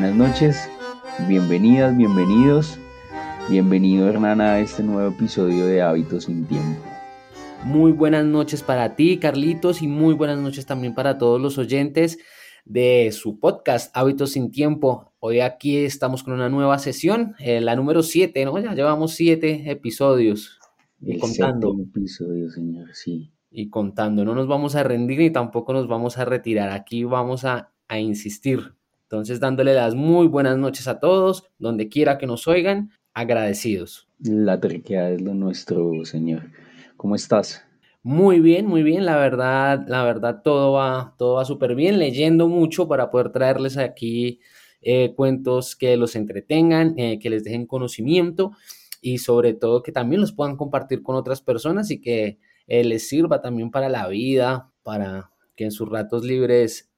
Buenas noches, bienvenidas, bienvenidos. Bienvenido Hernán a este nuevo episodio de Hábitos sin Tiempo. Muy buenas noches para ti, Carlitos, y muy buenas noches también para todos los oyentes de su podcast Hábitos sin Tiempo. Hoy aquí estamos con una nueva sesión, eh, la número 7, ¿no? Ya llevamos 7 episodios. El contando. episodio, señor, sí. Y contando, no nos vamos a rendir ni tampoco nos vamos a retirar. Aquí vamos a, a insistir. Entonces, dándole las muy buenas noches a todos, donde quiera que nos oigan, agradecidos. La terquedad es lo nuestro, Señor. ¿Cómo estás? Muy bien, muy bien, la verdad, la verdad todo va, todo va súper bien, leyendo mucho para poder traerles aquí eh, cuentos que los entretengan, eh, que les dejen conocimiento y sobre todo que también los puedan compartir con otras personas y que eh, les sirva también para la vida, para que en sus ratos libres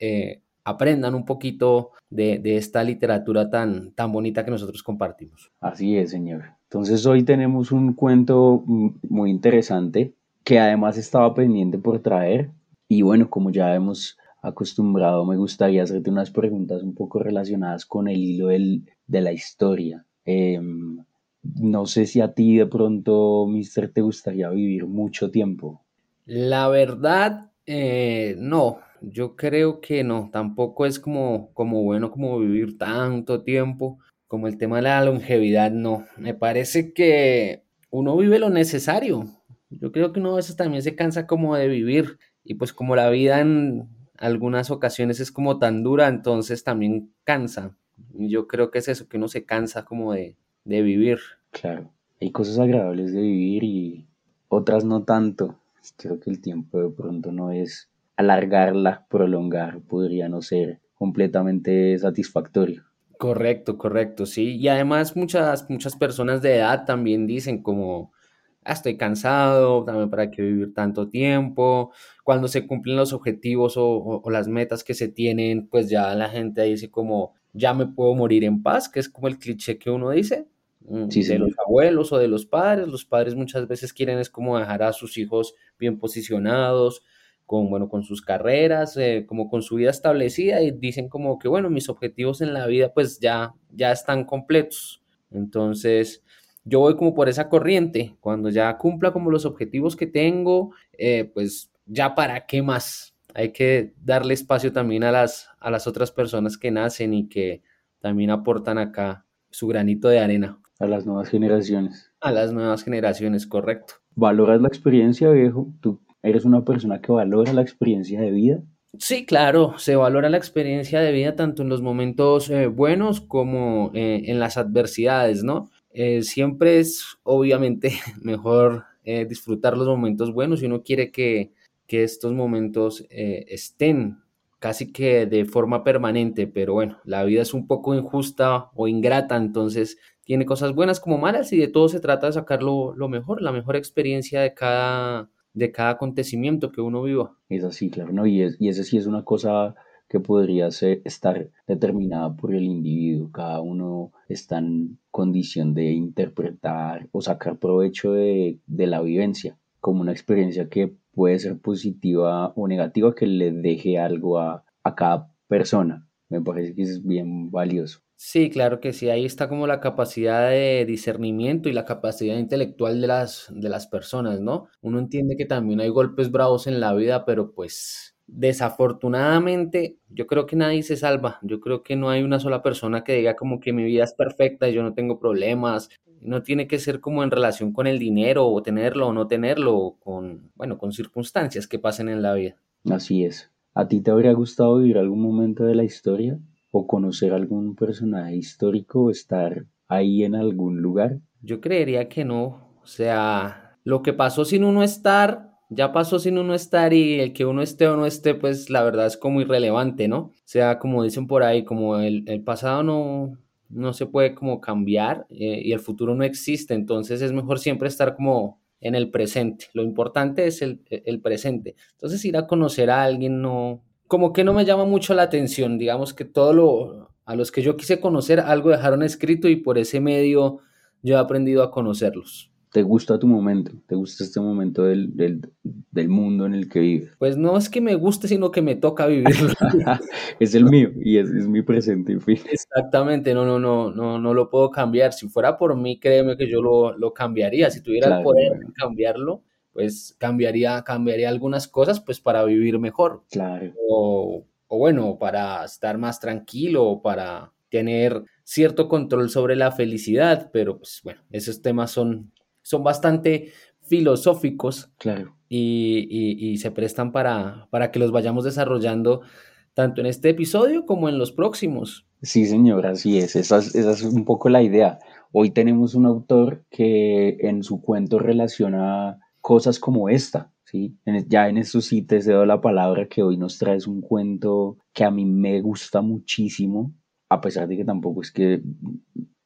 aprendan un poquito de, esta literatura tan, tan bonita que nosotros compartimos. Así es, señor. Entonces hoy tenemos un cuento muy interesante que además estaba pendiente por traer. Y bueno, como ya hemos acostumbrado, me gustaría hacerte unas preguntas un poco relacionadas con el hilo de la historia. Em, no sé si a ti de pronto, Mister, te gustaría vivir mucho tiempo. La verdad, eh, no, yo creo que no, tampoco es como, como bueno como vivir tanto tiempo, como el tema de la longevidad, no. Me parece que uno vive lo necesario. Yo creo que uno a veces también se cansa como de vivir y pues como la vida en algunas ocasiones es como tan dura, entonces también cansa. Yo creo que es eso, que uno se cansa como de, de vivir. Claro, hay cosas agradables de vivir y otras no tanto. Creo que el tiempo de pronto no es alargarla, prolongar, podría no ser completamente satisfactorio. Correcto, correcto, sí. Y además muchas, muchas personas de edad también dicen como, ah, estoy cansado, también para qué vivir tanto tiempo. Cuando se cumplen los objetivos o, las metas que se tienen, pues ya la gente dice como, ya me puedo morir en paz, que es como el cliché que uno dice. Mm, de los abuelos o de los padres. Los padres muchas veces quieren es como dejar a sus hijos bien posicionados, con, bueno, con sus carreras, eh, como con su vida establecida y dicen como que, bueno, mis objetivos en la vida pues ya, ya están completos. Entonces, yo voy como por esa corriente. Cuando ya cumpla como los objetivos que tengo, eh, pues ya para qué más. Hay que darle espacio también a las, a las otras personas que nacen y que también aportan acá su granito de arena. A las nuevas generaciones. A las nuevas generaciones, correcto. ¿Valoras la experiencia, viejo? ¿Tú ¿Eres una persona que valora la experiencia de vida? Sí, claro, se valora la experiencia de vida tanto en los momentos eh, buenos como eh, en las adversidades, ¿no? Eh, siempre es obviamente mejor disfrutar los momentos buenos y uno quiere que, que estos momentos estén casi que de forma permanente, pero bueno, la vida es un poco injusta o ingrata, entonces tiene cosas buenas como malas y de todo se trata de sacar lo mejor, la mejor experiencia de cada de cada acontecimiento que uno viva. Es así, claro, ¿no? Y, es, y esa sí es una cosa que podría ser, estar determinada por el individuo. Cada uno está en condición de interpretar o sacar provecho de, la vivencia como una experiencia que puede ser positiva o negativa que le deje algo a, a cada persona. Me parece que es bien valioso. Sí, claro que sí, ahí está como la capacidad de discernimiento y la capacidad intelectual de las, de las personas, ¿no? Uno entiende que también hay golpes bravos en la vida, pero pues desafortunadamente yo creo que nadie se salva, yo creo que no hay una sola persona que diga como que mi vida es perfecta y yo no tengo problemas, no tiene que ser como en relación con el dinero o tenerlo o no tenerlo, o con, bueno, con circunstancias que pasen en la vida. Así es. ¿A ti te habría gustado vivir algún momento de la historia? O conocer algún personaje histórico o estar ahí en algún lugar? Yo creería que no. O sea, lo que pasó sin uno estar, ya pasó sin uno estar y el que uno esté o no esté, pues la verdad es como irrelevante, ¿no? O sea, como dicen por ahí, como el, pasado no, no se puede como cambiar eh, y el futuro no existe, entonces es mejor siempre estar como en el presente. Lo importante es el, el presente. Entonces ir a conocer a alguien no, como que no me llama mucho la atención, digamos que todo lo a los que yo quise conocer algo dejaron escrito y por ese medio yo he aprendido a conocerlos. ¿Te gusta tu momento? ¿Te gusta este momento del, del mundo en el que vives. Pues no es que me guste, sino que me toca vivirlo. es el mío y es, es, mi presente y fin. Exactamente, no, no, no, no, no lo puedo cambiar. Si fuera por mí, créeme que yo lo, lo cambiaría. Si tuviera el poder de cambiarlo, pues cambiaría, cambiaría algunas cosas pues para vivir mejor. Claro. O, o bueno, para estar más tranquilo, para tener cierto control sobre la felicidad, pero pues bueno, esos temas son, son bastante filosóficos claro. y, y, se prestan para, para que los vayamos desarrollando tanto en este episodio como en los próximos. Sí, señor, así es. Esa, es. esa es un poco la idea. Hoy tenemos un autor que en su cuento relaciona cosas como esta, ¿sí? ya en eso sí te cedo la palabra que hoy nos traes un cuento que a mí me gusta muchísimo, a pesar de que tampoco es que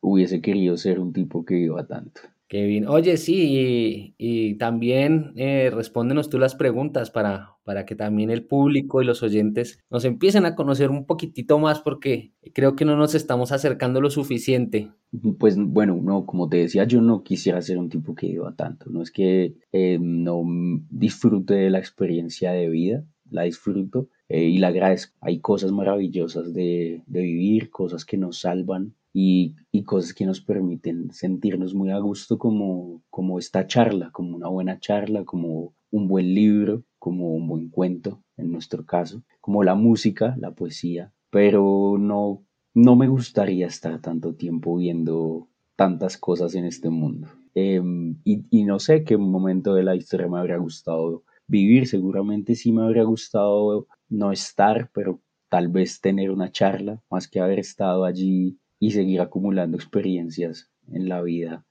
hubiese querido ser un tipo que iba tanto. Qué bien. Oye, sí, y, también eh, respóndenos tú las preguntas para, para que también el público y los oyentes nos empiecen a conocer un poquitito más porque creo que no nos estamos acercando lo suficiente. Pues bueno, no, como te decía, yo no quisiera ser un tipo que iba tanto. No es que eh, no disfrute de la experiencia de vida, la disfruto eh, y la agradezco. Hay cosas maravillosas de, de vivir, cosas que nos salvan y, cosas que nos permiten sentirnos muy a gusto como, como esta charla, como una buena charla, como un buen libro, como un buen cuento en nuestro caso, como la música, la poesía, pero no, no me gustaría estar tanto tiempo viendo tantas cosas en este mundo. Em, y, y, no sé qué momento de la historia me habría gustado vivir, seguramente sí me habría gustado no estar, pero tal vez tener una charla, más que haber estado allí y seguir acumulando experiencias en la vida.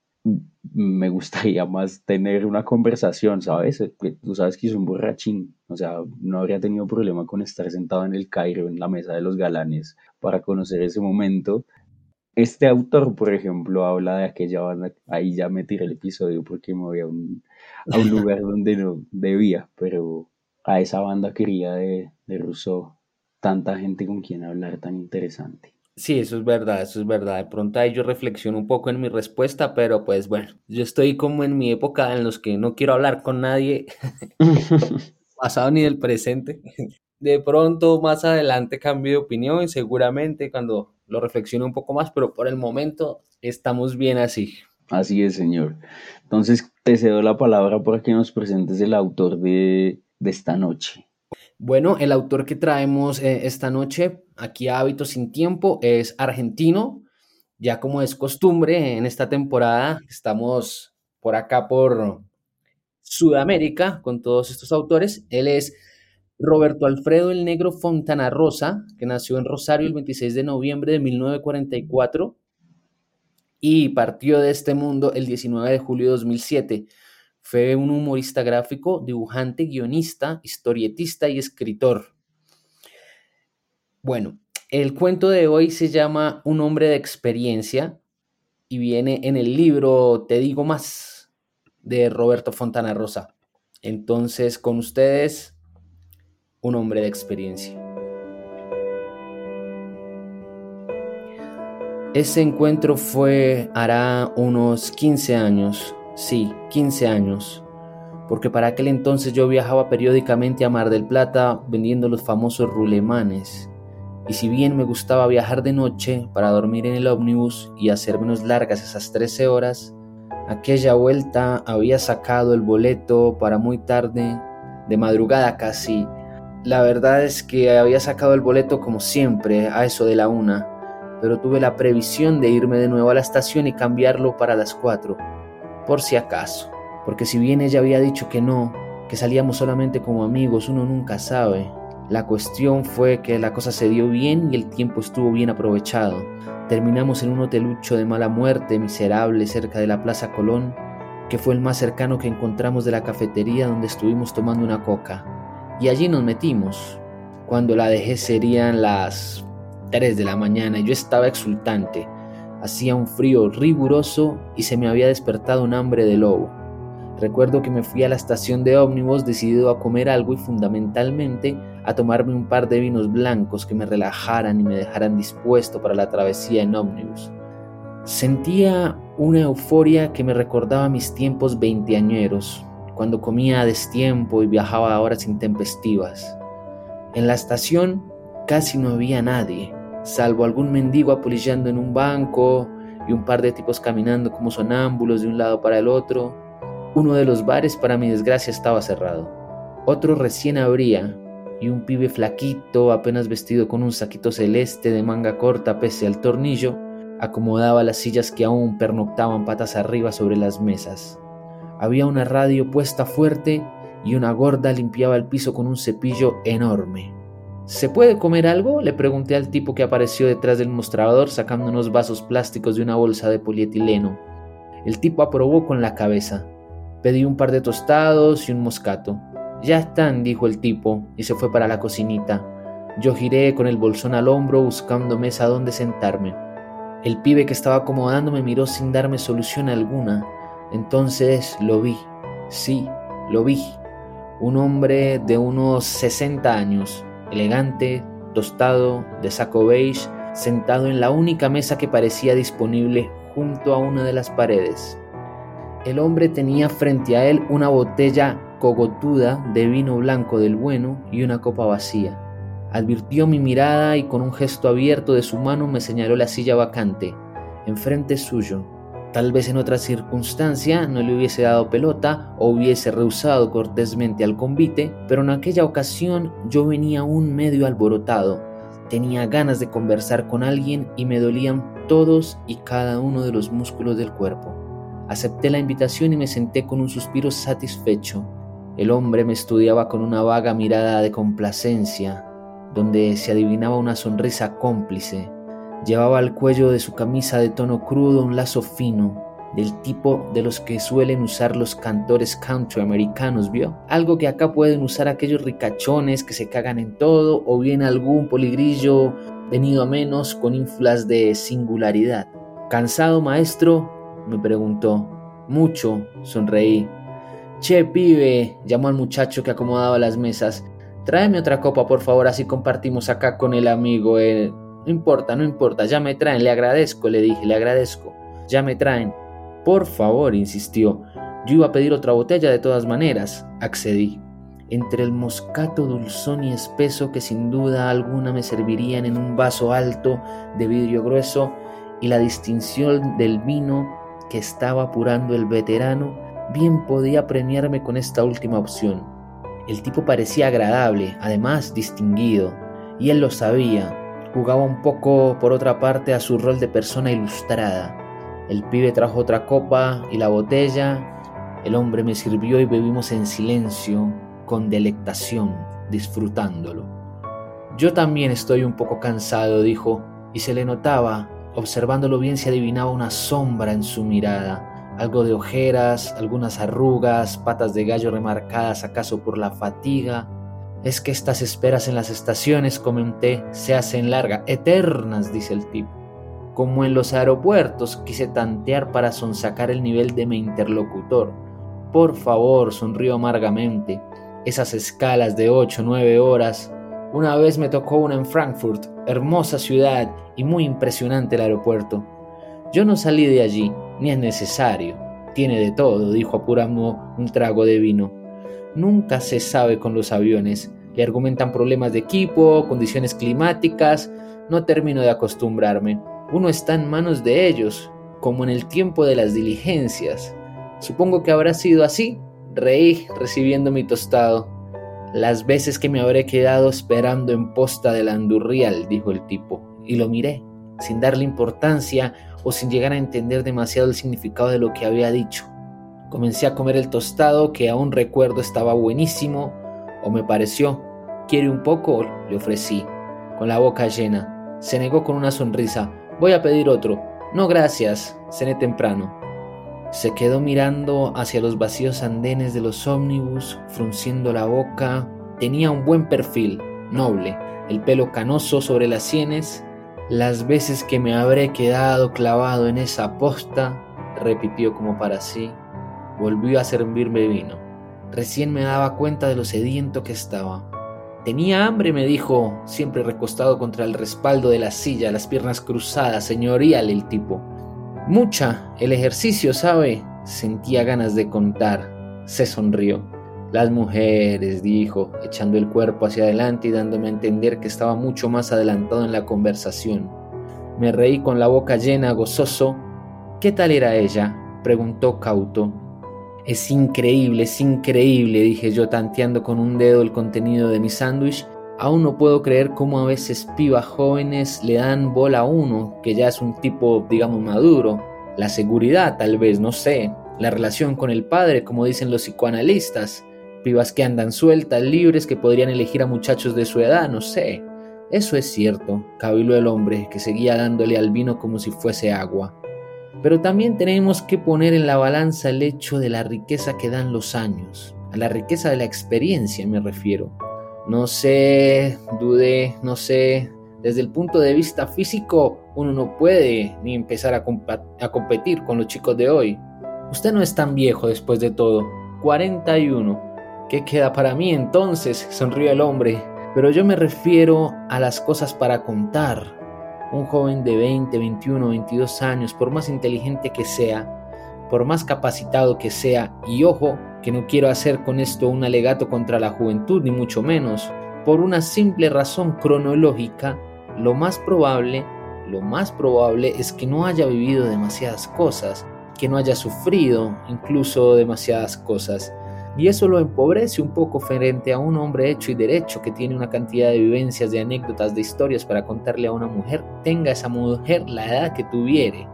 Me gustaría más tener una conversación, ¿sabes? Tú sabes que soy un borrachín, o sea, no habría tenido problema con estar sentado en el Cairo, en la mesa de los galanes, para conocer ese momento. Este autor, por ejemplo, habla de aquella banda, ahí ya me tiré el episodio porque me voy a un, a un lugar donde no debía, pero a esa banda quería de, de Rousseau, tanta gente con quien hablar tan interesante. Sí, eso es verdad, eso es verdad. De pronto ahí yo reflexiono un poco en mi respuesta, pero pues bueno, yo estoy como en mi época en los que no quiero hablar con nadie, pasado ni del presente. De pronto más adelante cambio de opinión y seguramente cuando lo reflexione un poco más, pero por el momento estamos bien así. Así es, señor. Entonces te cedo la palabra para que nos presentes el autor de, de esta noche. Bueno, el autor que traemos eh, esta noche aquí a Hábitos sin Tiempo es argentino. Ya como es costumbre en esta temporada, estamos por acá por Sudamérica con todos estos autores. Él es Roberto Alfredo el Negro Fontana Rosa, que nació en Rosario el 26 de noviembre de 1944 y partió de este mundo el 19 de julio de 2007. Fue un humorista gráfico, dibujante, guionista, historietista y escritor. Bueno, el cuento de hoy se llama Un hombre de experiencia y viene en el libro Te digo más de Roberto Fontana Rosa. Entonces, con ustedes, un hombre de experiencia. Ese encuentro fue hará unos 15 años Sí, 15 años. Porque para aquel entonces yo viajaba periódicamente a Mar del Plata vendiendo los famosos rulemanes. Y si bien me gustaba viajar de noche para dormir en el ómnibus y hacer menos largas esas 13 horas, aquella vuelta había sacado el boleto para muy tarde, de madrugada casi. La verdad es que había sacado el boleto como siempre, a eso de la una, pero tuve la previsión de irme de nuevo a la estación y cambiarlo para las 4 por si acaso, porque si bien ella había dicho que no, que salíamos solamente como amigos, uno nunca sabe. La cuestión fue que la cosa se dio bien y el tiempo estuvo bien aprovechado. Terminamos en un hotelucho de mala muerte, miserable, cerca de la Plaza Colón, que fue el más cercano que encontramos de la cafetería donde estuvimos tomando una coca. Y allí nos metimos. Cuando la dejé serían las 3 de la mañana y yo estaba exultante. Hacía un frío riguroso y se me había despertado un hambre de lobo. Recuerdo que me fui a la estación de ómnibus decidido a comer algo y fundamentalmente a tomarme un par de vinos blancos que me relajaran y me dejaran dispuesto para la travesía en ómnibus. Sentía una euforia que me recordaba mis tiempos veinteañeros, cuando comía a destiempo y viajaba a horas intempestivas. En la estación casi no había nadie, salvo algún mendigo apolillando en un banco y un par de tipos caminando como sonámbulos de un lado para el otro. Uno de los bares, para mi desgracia, estaba cerrado. Otro recién abría y un pibe flaquito, apenas vestido con un saquito celeste de manga corta pese al tornillo, acomodaba las sillas que aún pernoctaban patas arriba sobre las mesas. Había una radio puesta fuerte y una gorda limpiaba el piso con un cepillo enorme. ¿Se puede comer algo? Le pregunté al tipo que apareció detrás del mostrador sacando unos vasos plásticos de una bolsa de polietileno. El tipo aprobó con la cabeza. Pedí un par de tostados y un moscato. Ya están, dijo el tipo, y se fue para la cocinita. Yo giré con el bolsón al hombro buscando mesa donde sentarme. El pibe que estaba acomodando me miró sin darme solución alguna. Entonces lo vi. Sí, lo vi. Un hombre de unos 60 años, elegante, tostado, de saco beige, sentado en la única mesa que parecía disponible junto a una de las paredes. El hombre tenía frente a él una botella cogotuda de vino blanco del bueno y una copa vacía. Advirtió mi mirada y con un gesto abierto de su mano me señaló la silla vacante, enfrente suyo. Tal vez en otra circunstancia no le hubiese dado pelota o hubiese rehusado cortésmente al convite, pero en aquella ocasión yo venía aún medio alborotado. Tenía ganas de conversar con alguien y me dolían todos y cada uno de los músculos del cuerpo. Acepté la invitación y me senté con un suspiro satisfecho. El hombre me estudiaba con una vaga mirada de complacencia, donde se adivinaba una sonrisa cómplice. Llevaba al cuello de su camisa de tono crudo un lazo fino, del tipo de los que suelen usar los cantores country americanos, ¿vio? Algo que acá pueden usar aquellos ricachones que se cagan en todo, o bien algún poligrillo venido a menos con ínfulas de singularidad. ¿Cansado, maestro? me preguntó. Mucho, sonreí. Che, pibe, llamó al muchacho que acomodaba las mesas. Tráeme otra copa, por favor, así compartimos acá con el amigo. Eh. No importa, no importa, ya me traen, le agradezco, le dije, le agradezco. Ya me traen. Por favor, insistió. Yo iba a pedir otra botella de todas maneras. Accedí. Entre el moscato dulzón y espeso que sin duda alguna me servirían en un vaso alto de vidrio grueso y la distinción del vino que estaba apurando el veterano, bien podía premiarme con esta última opción. El tipo parecía agradable, además distinguido, y él lo sabía. Jugaba un poco, por otra parte, a su rol de persona ilustrada. El pibe trajo otra copa y la botella. El hombre me sirvió y bebimos en silencio, con delectación, disfrutándolo. Yo también estoy un poco cansado, dijo, y se le notaba, observándolo bien se adivinaba una sombra en su mirada algo de ojeras, algunas arrugas, patas de gallo remarcadas acaso por la fatiga. Es que estas esperas en las estaciones, comenté, se hacen largas, eternas, dice el tipo. Como en los aeropuertos, quise tantear para sonsacar el nivel de mi interlocutor. Por favor, sonrió amargamente. Esas escalas de ocho o nueve horas. Una vez me tocó una en Frankfurt, hermosa ciudad y muy impresionante el aeropuerto. Yo no salí de allí, ni es necesario. Tiene de todo, dijo apurando un trago de vino. Nunca se sabe con los aviones. Le argumentan problemas de equipo, condiciones climáticas. No termino de acostumbrarme. Uno está en manos de ellos, como en el tiempo de las diligencias. Supongo que habrá sido así. Reí recibiendo mi tostado. Las veces que me habré quedado esperando en posta del andurrial, dijo el tipo, y lo miré, sin darle importancia o sin llegar a entender demasiado el significado de lo que había dicho. Comencé a comer el tostado que aún recuerdo estaba buenísimo, o me pareció. ¿Quiere un poco? Le ofrecí, con la boca llena. Se negó con una sonrisa. Voy a pedir otro. No, gracias. Cené temprano. Se quedó mirando hacia los vacíos andenes de los ómnibus, frunciendo la boca. Tenía un buen perfil, noble, el pelo canoso sobre las sienes las veces que me habré quedado clavado en esa posta, repitió como para sí, volvió a servirme vino. Recién me daba cuenta de lo sediento que estaba. Tenía hambre, me dijo, siempre recostado contra el respaldo de la silla, las piernas cruzadas, señorial el tipo. Mucha, el ejercicio, ¿sabe? Sentía ganas de contar. Se sonrió. Las mujeres, dijo, echando el cuerpo hacia adelante y dándome a entender que estaba mucho más adelantado en la conversación. Me reí con la boca llena, gozoso. ¿Qué tal era ella? preguntó cauto. Es increíble, es increíble, dije yo tanteando con un dedo el contenido de mi sándwich. Aún no puedo creer cómo a veces pibas jóvenes le dan bola a uno, que ya es un tipo, digamos, maduro. La seguridad, tal vez, no sé. La relación con el padre, como dicen los psicoanalistas. Pibas que andan sueltas, libres, que podrían elegir a muchachos de su edad, no sé. Eso es cierto, cabiló el hombre, que seguía dándole al vino como si fuese agua. Pero también tenemos que poner en la balanza el hecho de la riqueza que dan los años, a la riqueza de la experiencia me refiero. No sé, dudé, no sé, desde el punto de vista físico uno no puede ni empezar a, competir con los chicos de hoy. Usted no es tan viejo después de todo, 41. ¿Qué queda para mí entonces? sonrió el hombre. Pero yo me refiero a las cosas para contar. Un joven de 20, 21, 22 años, por más inteligente que sea, por más capacitado que sea, y ojo, que no quiero hacer con esto un alegato contra la juventud, ni mucho menos, por una simple razón cronológica, lo más probable, lo más probable es que no haya vivido demasiadas cosas, que no haya sufrido incluso demasiadas cosas y eso lo empobrece un poco frente a un hombre hecho y derecho que tiene una cantidad de vivencias, de anécdotas, de historias para contarle a una mujer, tenga esa mujer la edad que tuviere.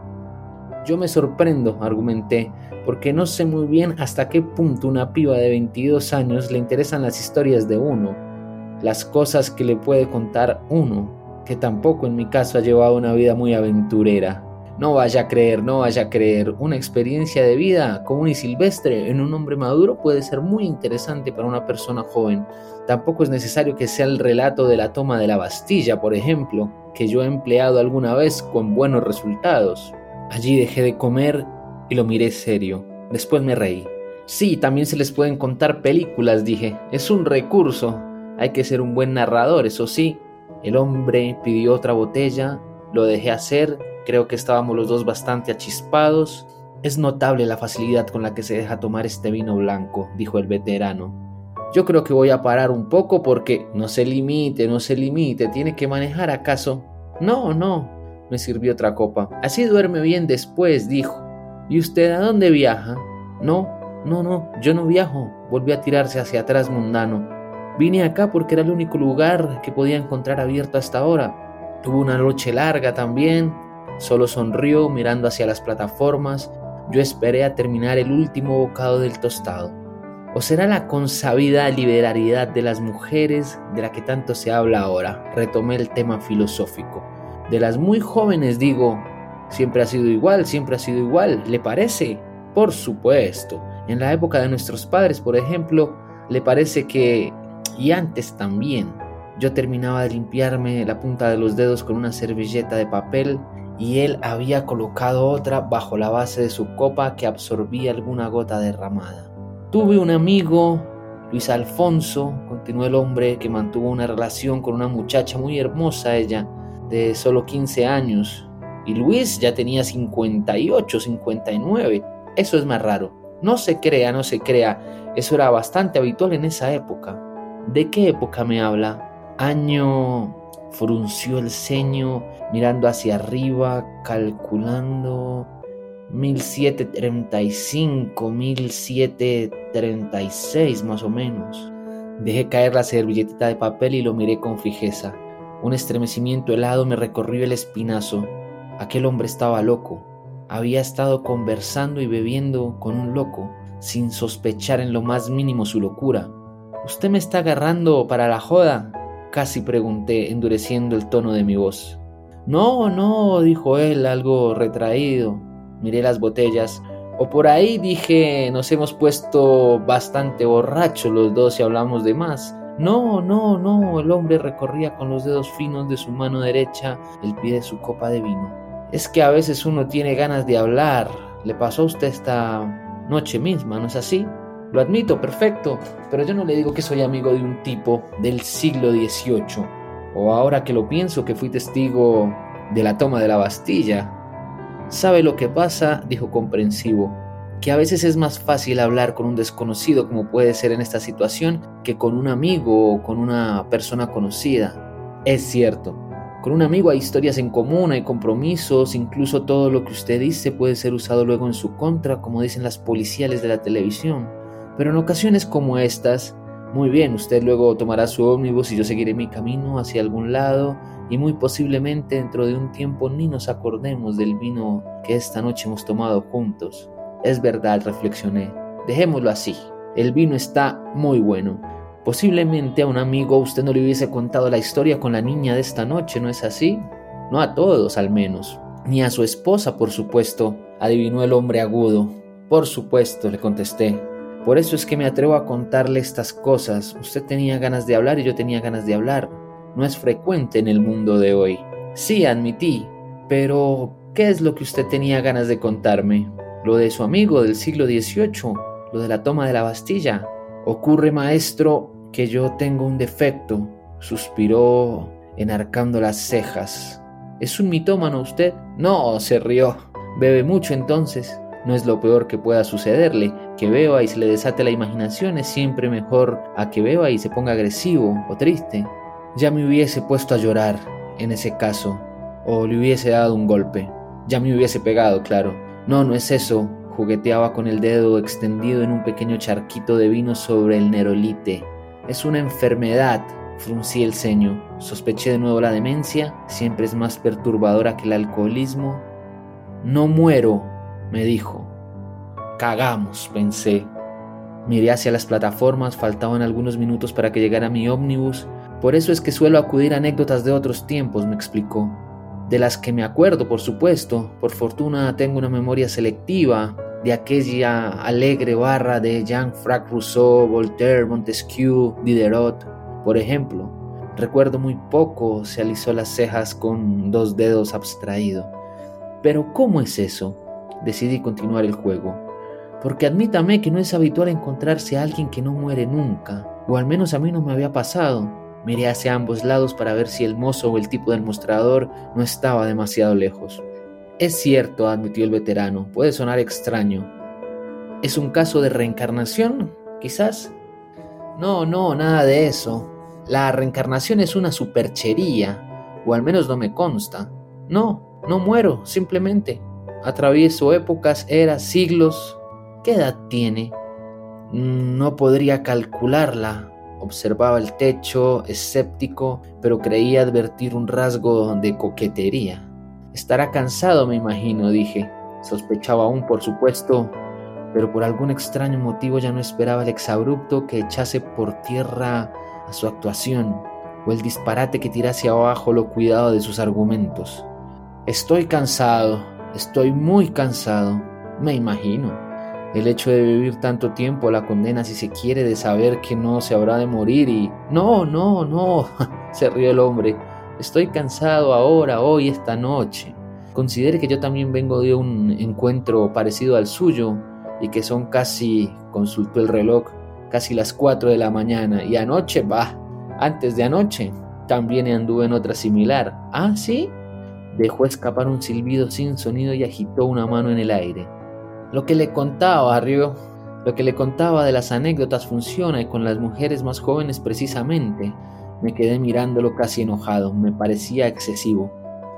Yo me sorprendo, argumenté, porque no sé muy bien hasta qué punto una piba de 22 años le interesan las historias de uno, las cosas que le puede contar uno, que tampoco en mi caso ha llevado una vida muy aventurera. No vaya a creer, no vaya a creer. Una experiencia de vida común y silvestre en un hombre maduro puede ser muy interesante para una persona joven. Tampoco es necesario que sea el relato de la toma de la Bastilla, por ejemplo, que yo he empleado alguna vez con buenos resultados. Allí dejé de comer y lo miré serio. Después me reí. Sí, también se les pueden contar películas, dije. Es un recurso. Hay que ser un buen narrador, eso sí. El hombre pidió otra botella, lo dejé hacer Creo que estábamos los dos bastante achispados. Es notable la facilidad con la que se deja tomar este vino blanco, dijo el veterano. Yo creo que voy a parar un poco porque no se limite, no se limite, tiene que manejar acaso. No, no, me sirvió otra copa. Así duerme bien después, dijo. ¿Y usted a dónde viaja? No, no, no, yo no viajo, volvió a tirarse hacia atrás mundano. Vine acá porque era el único lugar que podía encontrar abierto hasta ahora. Tuvo una noche larga también, Solo sonrió mirando hacia las plataformas. Yo esperé a terminar el último bocado del tostado. ¿O será la consabida liberalidad de las mujeres de la que tanto se habla ahora? Retomé el tema filosófico. De las muy jóvenes digo, siempre ha sido igual, siempre ha sido igual, ¿le parece? Por supuesto. En la época de nuestros padres, por ejemplo, le parece que... y antes también. Yo terminaba de limpiarme la punta de los dedos con una servilleta de papel y él había colocado otra bajo la base de su copa que absorbía alguna gota derramada. Tuve un amigo, Luis Alfonso, continuó el hombre que mantuvo una relación con una muchacha muy hermosa ella, de solo 15 años, y Luis ya tenía 58, 59. Eso es más raro. No se crea, no se crea. Eso era bastante habitual en esa época. ¿De qué época me habla? Año frunció el ceño mirando hacia arriba, calculando 1735, 1736 más o menos. Dejé caer la servilletita de papel y lo miré con fijeza. Un estremecimiento helado me recorrió el espinazo. Aquel hombre estaba loco. Había estado conversando y bebiendo con un loco, sin sospechar en lo más mínimo su locura. ¿Usted me está agarrando para la joda? Casi pregunté, endureciendo el tono de mi voz. No, no, dijo él, algo retraído. Miré las botellas. O por ahí dije, nos hemos puesto bastante borrachos los dos y hablamos de más. No, no, no, el hombre recorría con los dedos finos de su mano derecha el pie de su copa de vino. Es que a veces uno tiene ganas de hablar. Le pasó a usted esta noche misma, ¿no es así? Lo admito, perfecto, pero yo no le digo que soy amigo de un tipo del siglo XVIII, o ahora que lo pienso que fui testigo de la toma de la Bastilla. ¿Sabe lo que pasa? dijo comprensivo. que a veces es más fácil hablar con un desconocido, como puede ser en esta situación, que con un amigo o con una persona conocida. Es cierto, con un amigo hay historias en común, hay compromisos, incluso todo lo que usted dice puede ser usado luego en su contra, como dicen las policiales de la televisión. Pero en ocasiones como estas, muy bien, usted luego tomará su ómnibus y yo seguiré mi camino hacia algún lado y muy posiblemente dentro de un tiempo ni nos acordemos del vino que esta noche hemos tomado juntos. Es verdad, reflexioné. Dejémoslo así. El vino está muy bueno. Posiblemente a un amigo usted no le hubiese contado la historia con la niña de esta noche, ¿no es así? No a todos, al menos. Ni a su esposa, por supuesto, adivinó el hombre agudo. Por supuesto, le contesté. Por eso es que me atrevo a contarle estas cosas. Usted tenía ganas de hablar y yo tenía ganas de hablar. No es frecuente en el mundo de hoy. Sí, admití. Pero, ¿qué es lo que usted tenía ganas de contarme? lo de su amigo del siglo XVIII, lo de la toma de la Bastilla. Ocurre, maestro, que yo tengo un defecto, suspiró enarcando las cejas. ¿Es un mitómano usted? No, se rió. Bebe mucho entonces. No es lo peor que pueda sucederle. Que beba y se le desate la imaginación es siempre mejor a que beba y se ponga agresivo o triste. Ya me hubiese puesto a llorar en ese caso, o le hubiese dado un golpe. Ya me hubiese pegado, claro. No, no es eso. Jugueteaba con el dedo extendido en un pequeño charquito de vino sobre el nerolite. Es una enfermedad. Fruncí el ceño. Sospeché de nuevo la demencia. Siempre es más perturbadora que el alcoholismo. No muero, me dijo. Cagamos, pensé. Miré hacia las plataformas, faltaban algunos minutos para que llegara mi ómnibus. Por eso es que suelo acudir a anécdotas de otros tiempos, me explicó de las que me acuerdo, por supuesto. Por fortuna tengo una memoria selectiva de aquella alegre barra de Jean-Frac Rousseau, Voltaire, Montesquieu, Diderot, por ejemplo. Recuerdo muy poco, se alisó las cejas con dos dedos abstraído. Pero ¿cómo es eso? Decidí continuar el juego. Porque admítame que no es habitual encontrarse a alguien que no muere nunca, o al menos a mí no me había pasado. Miré hacia ambos lados para ver si el mozo o el tipo del mostrador no estaba demasiado lejos. Es cierto, admitió el veterano, puede sonar extraño. ¿Es un caso de reencarnación? Quizás. No, no, nada de eso. La reencarnación es una superchería, o al menos no me consta. No, no muero, simplemente. Atravieso épocas, eras, siglos. ¿Qué edad tiene? No podría calcularla, Observaba el techo, escéptico, pero creía advertir un rasgo de coquetería. Estará cansado, me imagino, dije. Sospechaba aún, por supuesto, pero por algún extraño motivo ya no esperaba el exabrupto que echase por tierra a su actuación, o el disparate que tirase abajo lo cuidado de sus argumentos. Estoy cansado, estoy muy cansado, me imagino. El hecho de vivir tanto tiempo la condena si se quiere de saber que no se habrá de morir y... No, no, no, se rió el hombre. Estoy cansado ahora, hoy, esta noche. Considere que yo también vengo de un encuentro parecido al suyo y que son casi, consultó el reloj, casi las 4 de la mañana y anoche, va, antes de anoche, también anduve en otra similar. Ah, sí. Dejó escapar un silbido sin sonido y agitó una mano en el aire. Lo que le contaba Río, lo que le contaba de las anécdotas funciona y con las mujeres más jóvenes precisamente. Me quedé mirándolo casi enojado, me parecía excesivo.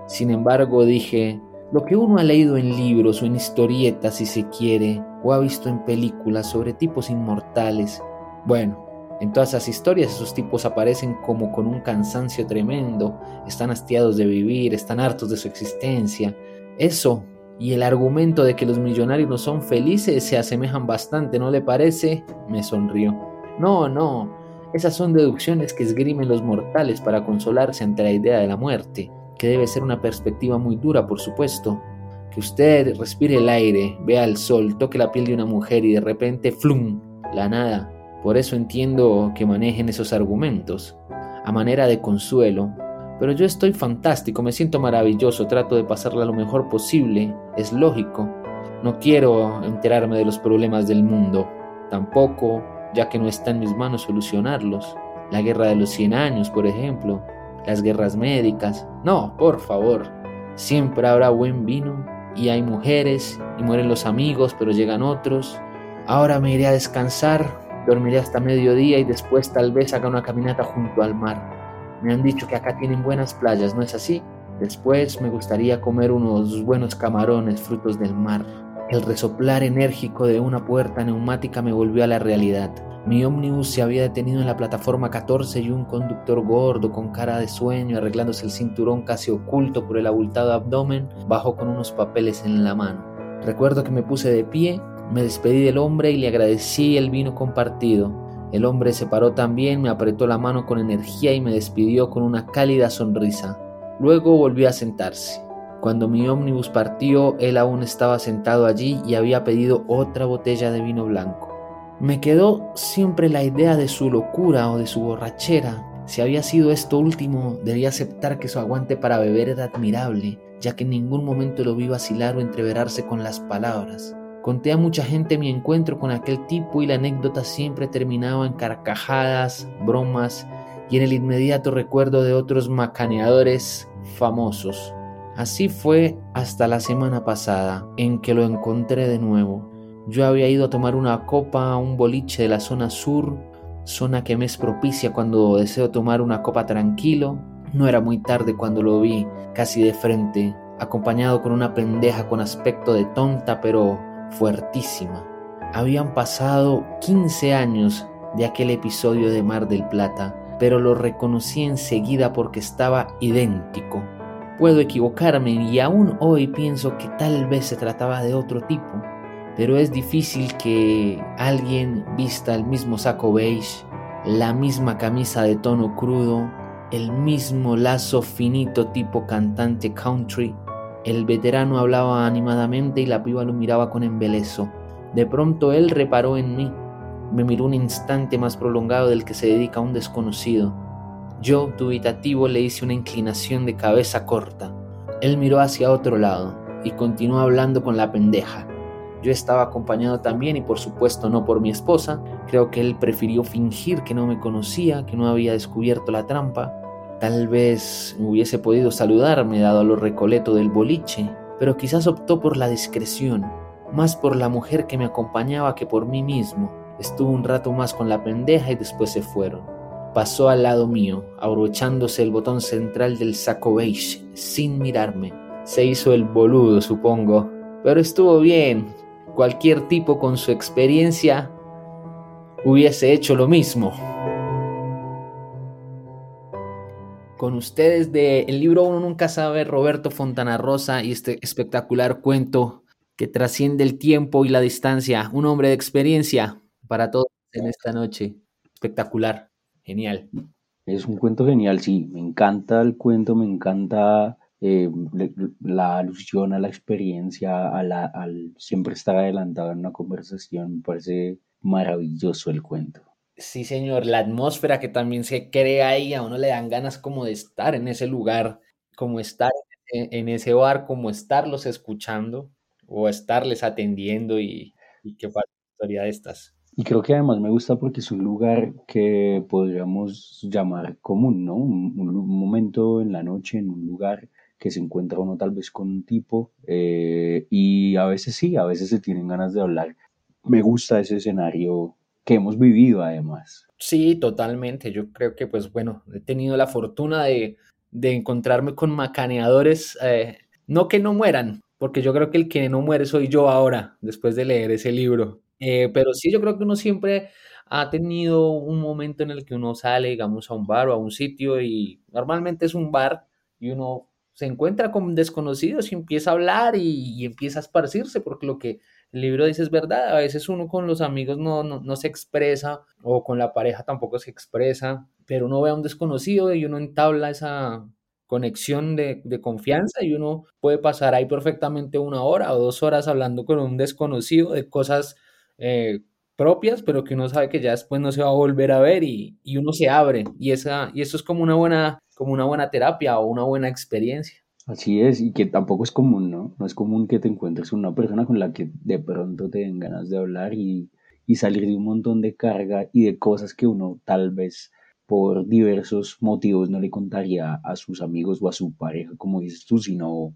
Sin embargo, dije, lo que uno ha leído en libros o en historietas, si se quiere, o ha visto en películas sobre tipos inmortales, bueno, en todas esas historias esos tipos aparecen como con un cansancio tremendo, están hastiados de vivir, están hartos de su existencia. Eso y el argumento de que los millonarios no son felices se asemejan bastante, ¿no le parece? Me sonrió. No, no, esas son deducciones que esgrimen los mortales para consolarse ante la idea de la muerte, que debe ser una perspectiva muy dura, por supuesto. Que usted respire el aire, vea el sol, toque la piel de una mujer y de repente, ¡flum!, la nada. Por eso entiendo que manejen esos argumentos, a manera de consuelo, pero yo estoy fantástico, me siento maravilloso, trato de pasarla lo mejor posible, es lógico. No quiero enterarme de los problemas del mundo, tampoco, ya que no está en mis manos solucionarlos. La guerra de los 100 años, por ejemplo, las guerras médicas. No, por favor, siempre habrá buen vino y hay mujeres y mueren los amigos, pero llegan otros. Ahora me iré a descansar, dormiré hasta mediodía y después tal vez haga una caminata junto al mar. Me han dicho que acá tienen buenas playas, ¿no es así? Después me gustaría comer unos buenos camarones frutos del mar. El resoplar enérgico de una puerta neumática me volvió a la realidad. Mi ómnibus se había detenido en la plataforma 14 y un conductor gordo con cara de sueño, arreglándose el cinturón casi oculto por el abultado abdomen, bajó con unos papeles en la mano. Recuerdo que me puse de pie, me despedí del hombre y le agradecí el vino compartido. El hombre se paró también, me apretó la mano con energía y me despidió con una cálida sonrisa. Luego volvió a sentarse. Cuando mi ómnibus partió, él aún estaba sentado allí y había pedido otra botella de vino blanco. Me quedó siempre la idea de su locura o de su borrachera. Si había sido esto último, debía aceptar que su aguante para beber era admirable, ya que en ningún momento lo vi vacilar o entreverarse con las palabras. Conté a mucha gente mi encuentro con aquel tipo y la anécdota siempre terminaba en carcajadas, bromas y en el inmediato recuerdo de otros macaneadores famosos. Así fue hasta la semana pasada, en que lo encontré de nuevo. Yo había ido a tomar una copa a un boliche de la zona sur, zona que me es propicia cuando deseo tomar una copa tranquilo. No era muy tarde cuando lo vi, casi de frente, acompañado con una pendeja con aspecto de tonta pero fuertísima. Habían pasado 15 años de aquel episodio de Mar del Plata, pero lo reconocí enseguida porque estaba idéntico. Puedo equivocarme y aún hoy pienso que tal vez se trataba de otro tipo pero es difícil que alguien vista el mismo saco beige, la misma camisa de tono crudo, el mismo lazo finito tipo cantante country. El veterano hablaba animadamente y la piba lo miraba con embeleso. De pronto él reparó en mí. Me miró un instante más prolongado del que se dedica a un desconocido. Yo, dubitativo, le hice una inclinación de cabeza corta. Él miró hacia otro lado y continuó hablando con la pendeja. Yo estaba acompañado también y por supuesto no por mi esposa. Creo que él prefirió fingir que no me conocía, que no había descubierto la trampa. Tal vez hubiese podido saludarme dado lo recoleto del boliche, pero quizás optó por la discreción, más por la mujer que me acompañaba que por mí mismo. Estuvo un rato más con la pendeja y después se fueron. Pasó al lado mío, abrochándose el botón central del saco beige, sin mirarme. Se hizo el boludo, supongo, pero estuvo bien, cualquier tipo con su experiencia hubiese hecho lo mismo. Con ustedes del el libro Uno Nunca Sabe, Roberto Fontana Rosa y este espectacular cuento que trasciende el tiempo y la distancia. Un hombre de experiencia para todos en esta noche. Espectacular, genial. Es un cuento genial, sí. Me encanta el cuento, me encanta eh, la alusión a la experiencia, al siempre estar adelantado en una conversación, me parece maravilloso el cuento. Sí, señor, la atmósfera que también se crea ahí, a uno le dan ganas como de estar en ese lugar, como estar en, ese bar, como estarlos escuchando o estarles atendiendo y, y qué historia de estas. Y creo que además me gusta porque es un lugar que podríamos llamar común, ¿no? un momento en la noche, en un lugar que se encuentra uno tal vez con un tipo eh, y a veces sí, a veces se tienen ganas de hablar. Me gusta ese escenario que hemos vivido además. Sí, totalmente. Yo creo que pues bueno, he tenido la fortuna de, de encontrarme con macaneadores, eh, no que no mueran, porque yo creo que el que no muere soy yo ahora, después de leer ese libro. Eh, pero sí, yo creo que uno siempre ha tenido un momento en el que uno sale, digamos, a un bar o a un sitio y normalmente es un bar y uno se encuentra con desconocidos y empieza a hablar y, empieza a esparcirse, porque lo que el libro dice es verdad, a veces uno con los amigos no, no, se expresa o con la pareja tampoco se expresa, pero uno ve a un desconocido y uno entabla esa conexión de, de, confianza y uno puede pasar ahí perfectamente una hora o dos horas hablando con un desconocido de cosas eh, propias, pero que uno sabe que ya después no se va a volver a ver y, y uno se abre y, esa, y eso es como una buena como una buena terapia o una buena experiencia. Así es, y que tampoco es común, ¿no? No es común que te encuentres una persona con la que de pronto te den ganas de hablar y, y salir de un montón de carga y de cosas que uno tal vez por diversos motivos no le contaría a sus amigos o a su pareja, como dices tú, sino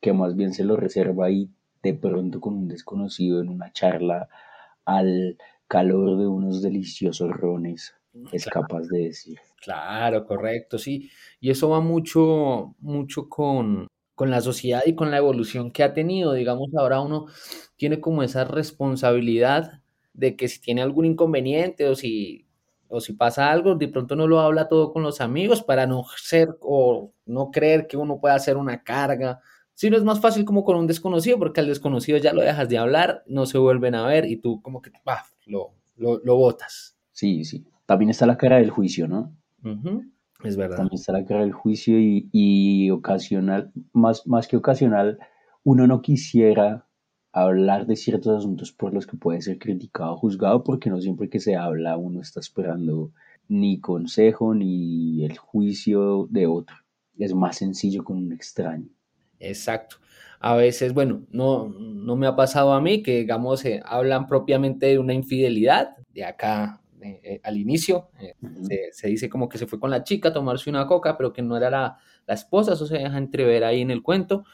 que más bien se lo reserva y de pronto con un desconocido en una charla al calor de unos deliciosos rones es capaz de decir. Claro, correcto, sí. Y eso va mucho, mucho con, con la sociedad y con la evolución que ha tenido. Digamos, ahora uno tiene como esa responsabilidad de que si tiene algún inconveniente o si, o si pasa algo, de pronto no lo habla todo con los amigos para no ser o no creer que uno pueda hacer una carga. Si no es más fácil como con un desconocido, porque al desconocido ya lo dejas de hablar, no se vuelven a ver y tú como que lo, lo, lo botas. Sí, sí. También está la cara del juicio, ¿no? Es verdad. También está la cara del juicio y, y ocasional, más, más que ocasional, uno no quisiera hablar de ciertos asuntos por los que puede ser criticado o juzgado, porque no siempre que se habla uno está esperando ni consejo ni el juicio de otro. Es más sencillo con un extraño. Exacto. A veces, bueno, no, no me ha pasado a mí que, digamos, hablan propiamente de una infidelidad, de acá eh, al inicio, eh, se, dice como que se fue con la chica a tomarse una coca, pero que no era la, la esposa, eso se deja entrever ahí en el cuento,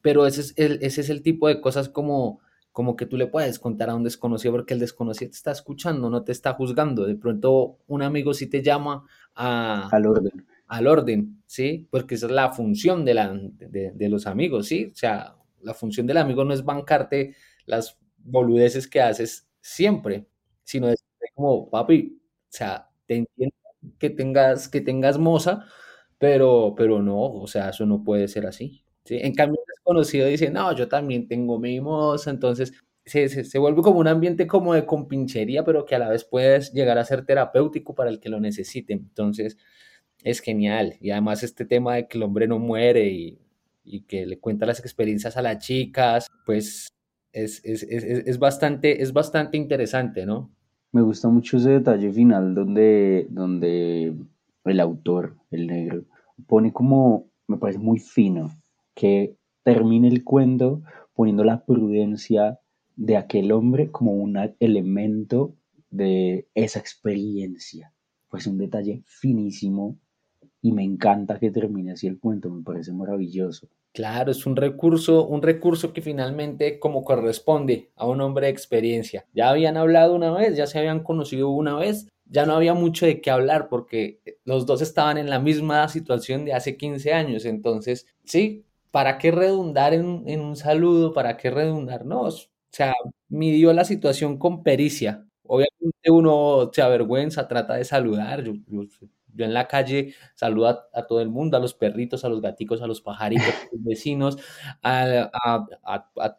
pero ese es el, ese es el tipo de cosas como, como que tú le puedes contar a un desconocido porque el desconocido te está escuchando, no te está juzgando. De pronto un amigo sí te llama a, al orden. Al orden, ¿sí? Porque esa es la función de, la, de, de los amigos, ¿sí? O sea, la función del amigo no es bancarte las boludeces que haces siempre, sino es como, papi, o sea, te entiendo que tengas, que tengas moza, pero, pero no, o sea, eso no puede ser así. ¿sí? En cambio, un desconocido dice, no, yo también tengo mi moza, entonces se, se, vuelve como un ambiente como de compinchería, pero que a la vez puedes llegar a ser terapéutico para el que lo necesite. Entonces, es genial. Y además este tema de que el hombre no muere y, y que le cuenta las experiencias a las chicas, pues es, es, es, es, bastante, es bastante interesante, ¿no? Me gusta mucho ese detalle final donde, donde el autor, el negro, pone como, me parece muy fino, que termine el cuento poniendo la prudencia de aquel hombre como un elemento de esa experiencia. Pues un detalle finísimo y me encanta que termine así el cuento, me parece maravilloso. Claro, es un recurso, un recurso que finalmente como corresponde a un hombre de experiencia. Ya habían hablado una vez, ya se habían conocido una vez, ya no había mucho de qué hablar porque los dos estaban en la misma situación de hace 15 años. Entonces, sí, ¿para qué redundar en, un saludo? ¿Para qué redundarnos? O sea, midió la situación con pericia. Obviamente uno se avergüenza, trata de saludar. Yo, en la calle saludo a, todo el mundo, a los perritos, a los gaticos, a los pajaritos, a los vecinos,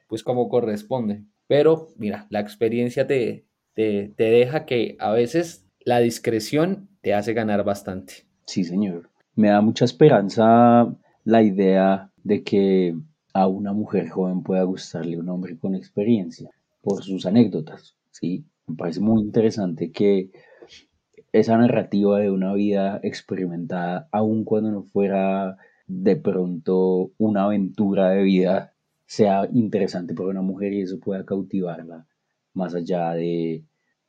pues como corresponde. Pero mira, la experiencia te, te, te deja que a veces la discreción te hace ganar bastante. Sí, señor. Me da mucha esperanza la idea de que a una mujer joven pueda gustarle un hombre con experiencia por sus anécdotas, ¿sí? Me parece muy interesante que esa narrativa de una vida experimentada, aun cuando no fuera de pronto una aventura de vida, sea interesante para una mujer y eso pueda cautivarla, más allá de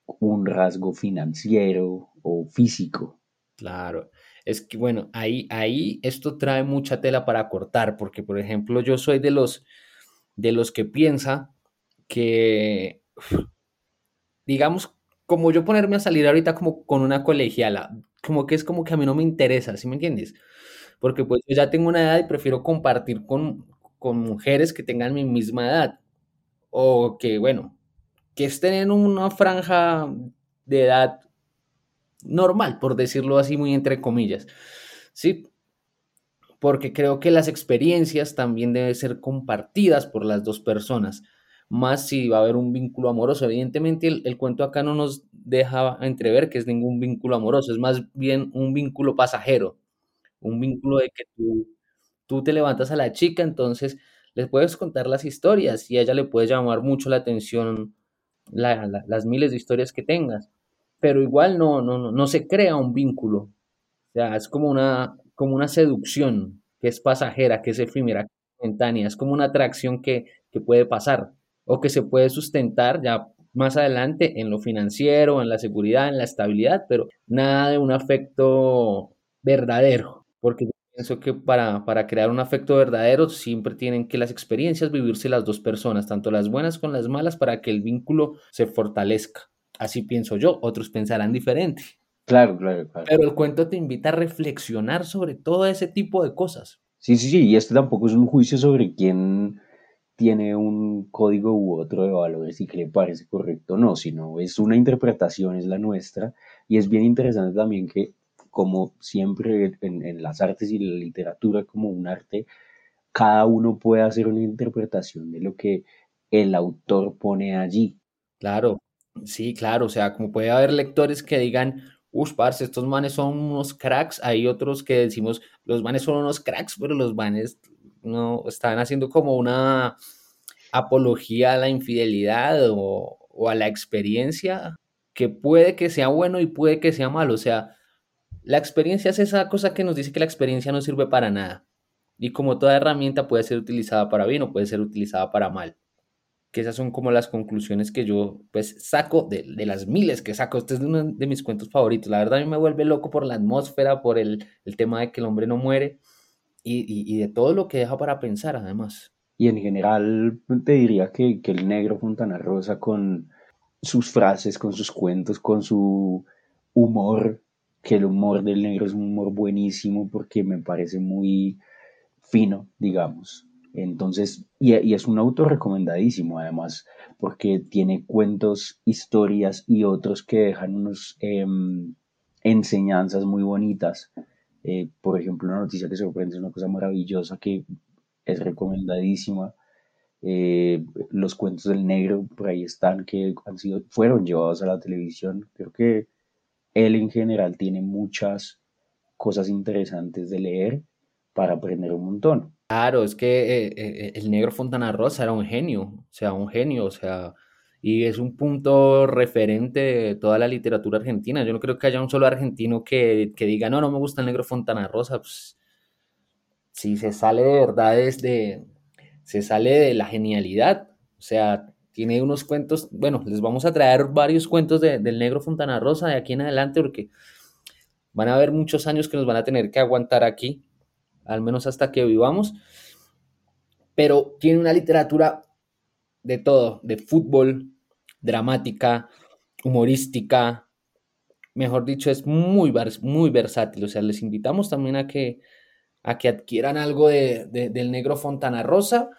un rasgo financiero o físico. Claro, es que bueno, ahí, ahí esto trae mucha tela para cortar, porque por ejemplo yo soy de los, de los que piensa que, digamos, como yo ponerme a salir ahorita como con una colegiala, como que es como que a mí no me interesa, ¿sí me entiendes? Porque pues ya tengo una edad y prefiero compartir con, con mujeres que tengan mi misma edad, o que bueno, que estén en una franja de edad normal, por decirlo así muy entre comillas. Sí, porque creo que las experiencias también deben ser compartidas por las dos personas, más si va a haber un vínculo amoroso. Evidentemente el, cuento acá no nos deja entrever que es ningún vínculo amoroso, es más bien un vínculo pasajero, un vínculo de que tú, tú te levantas a la chica, entonces les puedes contar las historias y a ella le puede llamar mucho la atención las miles de historias que tengas pero igual no, no, no, se crea un vínculo. O sea, es como una, como una seducción que es pasajera, que es efímera, momentánea, es como una atracción que, que puede pasar o que se puede sustentar ya más adelante en lo financiero, en la seguridad, en la estabilidad, pero nada de un afecto verdadero, porque Pienso que para, para crear un afecto verdadero siempre tienen que las experiencias vivirse las dos personas, tanto las buenas como las malas, para que el vínculo se fortalezca. Así pienso yo, otros pensarán diferente. Claro, claro, claro. Pero el cuento te invita a reflexionar sobre todo ese tipo de cosas. Sí, sí, sí, y este tampoco es un juicio sobre quién tiene un código u otro de valores y que le parece correcto o no, sino es una interpretación, es la nuestra, y es bien interesante también que como siempre en, las artes y la literatura como un arte, cada uno puede hacer una interpretación de lo que el autor pone allí. Claro, sí, claro, o sea, como puede haber lectores que digan, uff, parce, estos manes son unos cracks, hay otros que decimos, los manes son unos cracks, pero los manes no están haciendo como una apología a la infidelidad o, a la experiencia, que puede que sea bueno y puede que sea malo, o sea, la experiencia es esa cosa que nos dice que la experiencia no sirve para nada. Y como toda herramienta puede ser utilizada para bien o puede ser utilizada para mal. Que esas son como las conclusiones que yo pues saco de, las miles que saco. Este es uno de mis cuentos favoritos. La verdad a mí me vuelve loco por la atmósfera, por el, tema de que el hombre no muere y, de todo lo que deja para pensar además. Y en general te diría que, que el negro Fontana Rosa con sus frases, con sus cuentos, con su humor, que el humor del negro es un humor buenísimo porque me parece muy fino, digamos. Entonces, y, es un auto recomendadísimo además, porque tiene cuentos, historias y otros que dejan unos em, enseñanzas muy bonitas. Eh, por ejemplo, una noticia que sorprende es una cosa maravillosa que es recomendadísima. Eh, los cuentos del negro por ahí están que han sido fueron llevados a la televisión creo que él en general tiene muchas cosas interesantes de leer para aprender un montón. Claro, es que eh, el negro Fontana Rosa era un genio, o sea, un genio, o sea, y es un punto referente de toda la literatura argentina. Yo no creo que haya un solo argentino que, diga, no, no me gusta el negro Fontana Rosa. Pues, si se sale de verdad desde, se sale de la genialidad, o sea, tiene unos cuentos, bueno, les vamos a traer varios cuentos del negro Fontana Rosa de aquí en adelante porque van a haber muchos años que nos van a tener que aguantar aquí, al menos hasta que vivamos, pero tiene una literatura de todo, de fútbol, dramática, humorística, mejor dicho, es muy, muy versátil, o sea, les invitamos también a que, a que adquieran algo de, del negro Fontana Rosa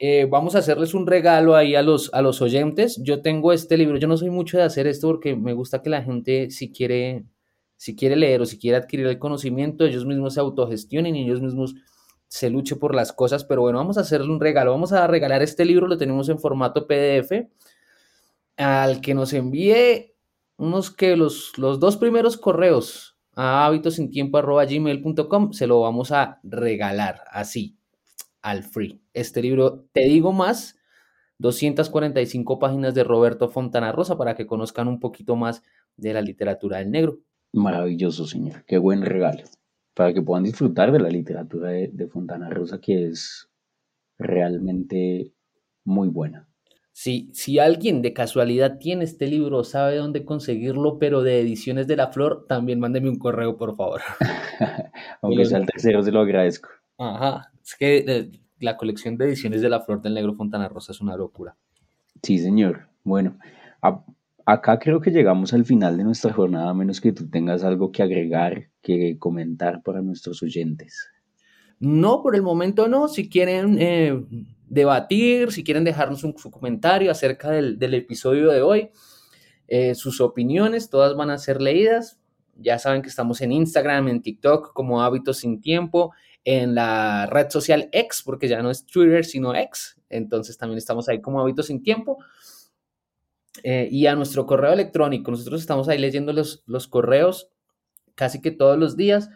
eh, vamos a hacerles un regalo ahí a los, a los oyentes. Yo tengo este libro, yo no soy mucho de hacer esto porque me gusta que la gente, si quiere, si quiere leer o si quiere adquirir el conocimiento, ellos mismos se autogestionen y ellos mismos se luche por las cosas. Pero bueno, vamos a hacerle un regalo. Vamos a regalar este libro, lo tenemos en formato PDF. Al que nos envíe unos que los, los dos primeros correos a hábitosintiempo.gmail.com se lo vamos a regalar así al free. Este libro, te digo más, 245 páginas de Roberto Fontana Rosa para que conozcan un poquito más de la literatura del negro. Maravilloso, señor. Qué buen regalo. Para que puedan disfrutar de la literatura de, Fontana Rosa, que es realmente muy buena. Si, si alguien de casualidad tiene este libro, sabe dónde conseguirlo, pero de Ediciones de la Flor, también mándeme un correo, por favor. Aunque sea el tercero, se lo agradezco. Ajá. Es que eh, la colección de ediciones de La Flor del Negro Fontana Rosa es una locura. Sí, señor. Bueno, acá creo que llegamos al final de nuestra jornada, a menos que tú tengas algo que agregar, que comentar para nuestros oyentes. No, por el momento no. Si quieren eh, debatir, si quieren dejarnos un, su comentario acerca del, episodio de hoy, eh, sus opiniones, todas van a ser leídas. Ya saben que estamos en Instagram, en TikTok como Hábitos sin Tiempo, en la red social X, porque ya no es Twitter, sino X. Entonces también estamos ahí como Hábitos sin Tiempo. Eh, y a nuestro correo electrónico, nosotros estamos ahí leyendo los, los correos casi que todos los días.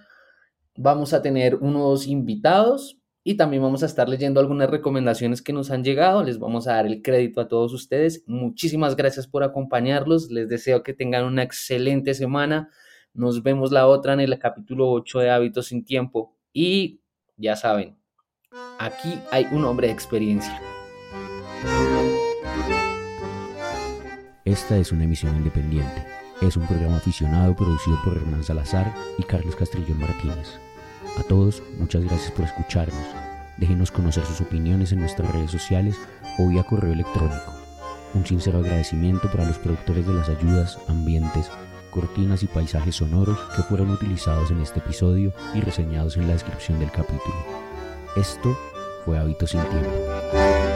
Vamos a tener unos invitados y también vamos a estar leyendo algunas recomendaciones que nos han llegado. Les vamos a dar el crédito a todos ustedes. Muchísimas gracias por acompañarlos. Les deseo que tengan una excelente semana. Nos vemos la otra en el capítulo 8 de Hábitos sin Tiempo. Y ya saben, aquí hay un hombre de experiencia. Esta es una emisión independiente. Es un programa aficionado producido por Hernán Salazar y Carlos Castrillón Martínez. A todos, muchas gracias por escucharnos. Déjenos conocer sus opiniones en nuestras redes sociales o vía correo electrónico. Un sincero agradecimiento para los productores de las ayudas, ambientes, cortinas y paisajes sonoros que fueron utilizados en este episodio y reseñados en la descripción del capítulo. Esto fue Hábitos sin Tiempo.